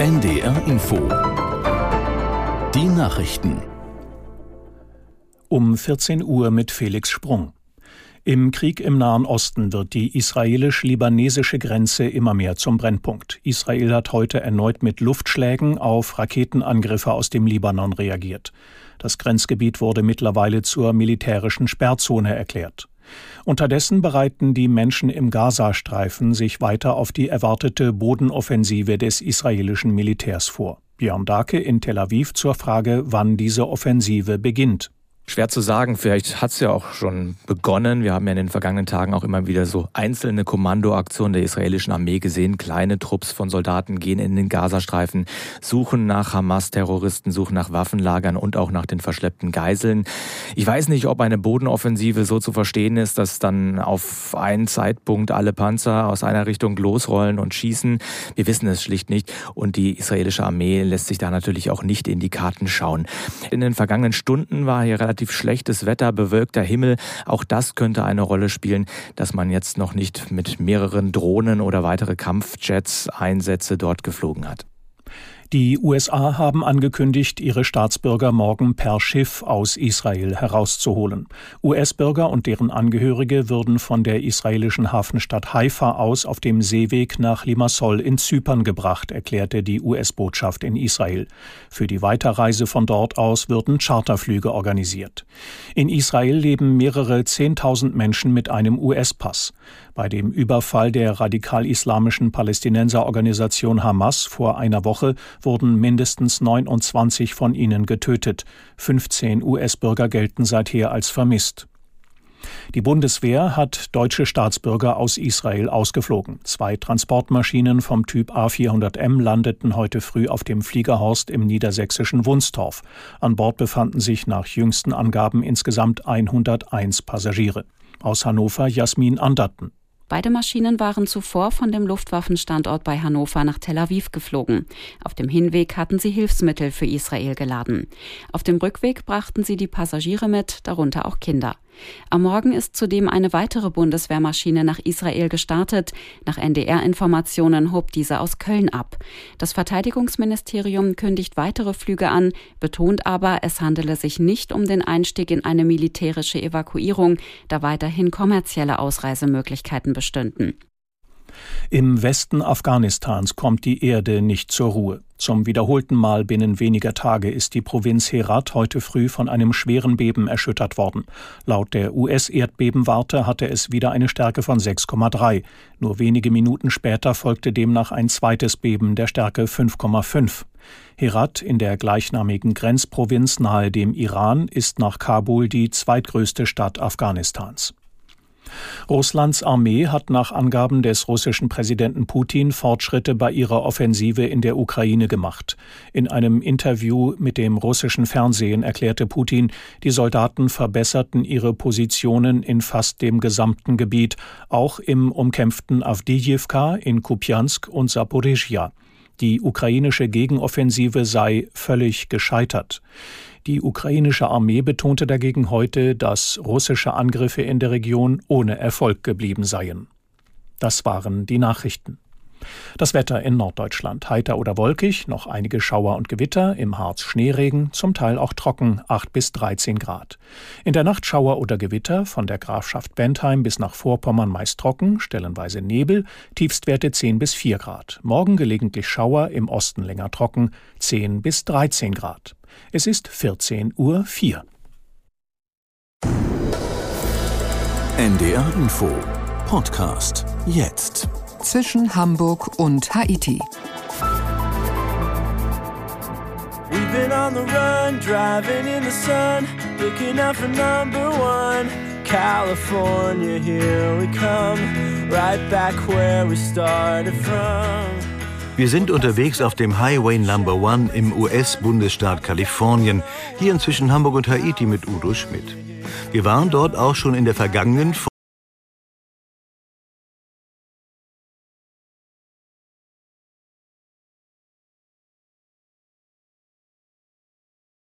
NDR Info. Die Nachrichten. Um 14 Uhr mit Felix Sprung. Im Krieg im Nahen Osten wird die israelisch-libanesische Grenze immer mehr zum Brennpunkt. Israel hat heute erneut mit Luftschlägen auf Raketenangriffe aus dem Libanon reagiert. Das Grenzgebiet wurde mittlerweile zur militärischen Sperrzone erklärt. Unterdessen bereiten die Menschen im Gazastreifen sich weiter auf die erwartete Bodenoffensive des israelischen Militärs vor. Björn Dake in Tel Aviv zur Frage, wann diese Offensive beginnt. Schwer zu sagen, vielleicht hat es ja auch schon begonnen. Wir haben ja in den vergangenen Tagen auch immer wieder so einzelne Kommandoaktionen der israelischen Armee gesehen. Kleine Trupps von Soldaten gehen in den Gazastreifen, suchen nach Hamas-Terroristen, suchen nach Waffenlagern und auch nach den verschleppten Geiseln. Ich weiß nicht, ob eine Bodenoffensive so zu verstehen ist, dass dann auf einen Zeitpunkt alle Panzer aus einer Richtung losrollen und schießen. Wir wissen es schlicht nicht und die israelische Armee lässt sich da natürlich auch nicht in die Karten schauen. In den vergangenen Stunden war hier relativ relativ schlechtes Wetter, bewölkter Himmel. Auch das könnte eine Rolle spielen, dass man jetzt noch nicht mit mehreren Drohnen oder weitere Kampfjets Einsätze dort geflogen hat. Die USA haben angekündigt, ihre Staatsbürger morgen per Schiff aus Israel herauszuholen. US-Bürger und deren Angehörige würden von der israelischen Hafenstadt Haifa aus auf dem Seeweg nach Limassol in Zypern gebracht, erklärte die US-Botschaft in Israel. Für die Weiterreise von dort aus würden Charterflüge organisiert. In Israel leben mehrere Zehntausend Menschen mit einem US-Pass. Bei dem Überfall der radikal-islamischen Palästinenserorganisation Hamas vor einer Woche wurden mindestens 29 von ihnen getötet. 15 US-Bürger gelten seither als vermisst. Die Bundeswehr hat deutsche Staatsbürger aus Israel ausgeflogen. Zwei Transportmaschinen vom Typ A400M landeten heute früh auf dem Fliegerhorst im niedersächsischen Wunstorf. An Bord befanden sich nach jüngsten Angaben insgesamt 101 Passagiere. Aus Hannover Jasmin Anderten. Beide Maschinen waren zuvor von dem Luftwaffenstandort bei Hannover nach Tel Aviv geflogen. Auf dem Hinweg hatten sie Hilfsmittel für Israel geladen. Auf dem Rückweg brachten sie die Passagiere mit, darunter auch Kinder. Am Morgen ist zudem eine weitere Bundeswehrmaschine nach Israel gestartet. Nach NDR-Informationen hob diese aus Köln ab. Das Verteidigungsministerium kündigt weitere Flüge an, betont aber, es handele sich nicht um den Einstieg in eine militärische Evakuierung, da weiterhin kommerzielle Ausreisemöglichkeiten bestünden. Im Westen Afghanistans kommt die Erde nicht zur Ruhe. Zum wiederholten Mal binnen weniger Tage ist die Provinz Herat heute früh von einem schweren Beben erschüttert worden. Laut der US-Erdbebenwarte hatte es wieder eine Stärke von 6,3. Nur wenige Minuten später folgte demnach ein zweites Beben der Stärke 5,5. Herat in der gleichnamigen Grenzprovinz nahe dem Iran ist nach Kabul die zweitgrößte Stadt Afghanistans. Russlands Armee hat nach Angaben des russischen Präsidenten Putin Fortschritte bei ihrer Offensive in der Ukraine gemacht. In einem Interview mit dem russischen Fernsehen erklärte Putin, die Soldaten verbesserten ihre Positionen in fast dem gesamten Gebiet, auch im umkämpften Avdijivka, in Kupjansk und Saporizhia. Die ukrainische Gegenoffensive sei völlig gescheitert. Die ukrainische Armee betonte dagegen heute, dass russische Angriffe in der Region ohne Erfolg geblieben seien. Das waren die Nachrichten. Das Wetter in Norddeutschland heiter oder wolkig, noch einige Schauer und Gewitter, im Harz Schneeregen, zum Teil auch trocken, 8 bis 13 Grad. In der Nacht Schauer oder Gewitter, von der Grafschaft Bentheim bis nach Vorpommern meist trocken, stellenweise Nebel, Tiefstwerte 10 bis 4 Grad. Morgen gelegentlich Schauer, im Osten länger trocken, 10 bis 13 Grad. Es ist 14 Uhr 4. NDR Info Podcast jetzt zwischen Hamburg und Haiti. We've been on the run, driving in the sun, looking out for number one. California, here we come, right back where we started from. Wir sind unterwegs auf dem Highway Number One im US-Bundesstaat Kalifornien, hier zwischen Hamburg und Haiti mit Udo Schmidt. Wir waren dort auch schon in der vergangenen.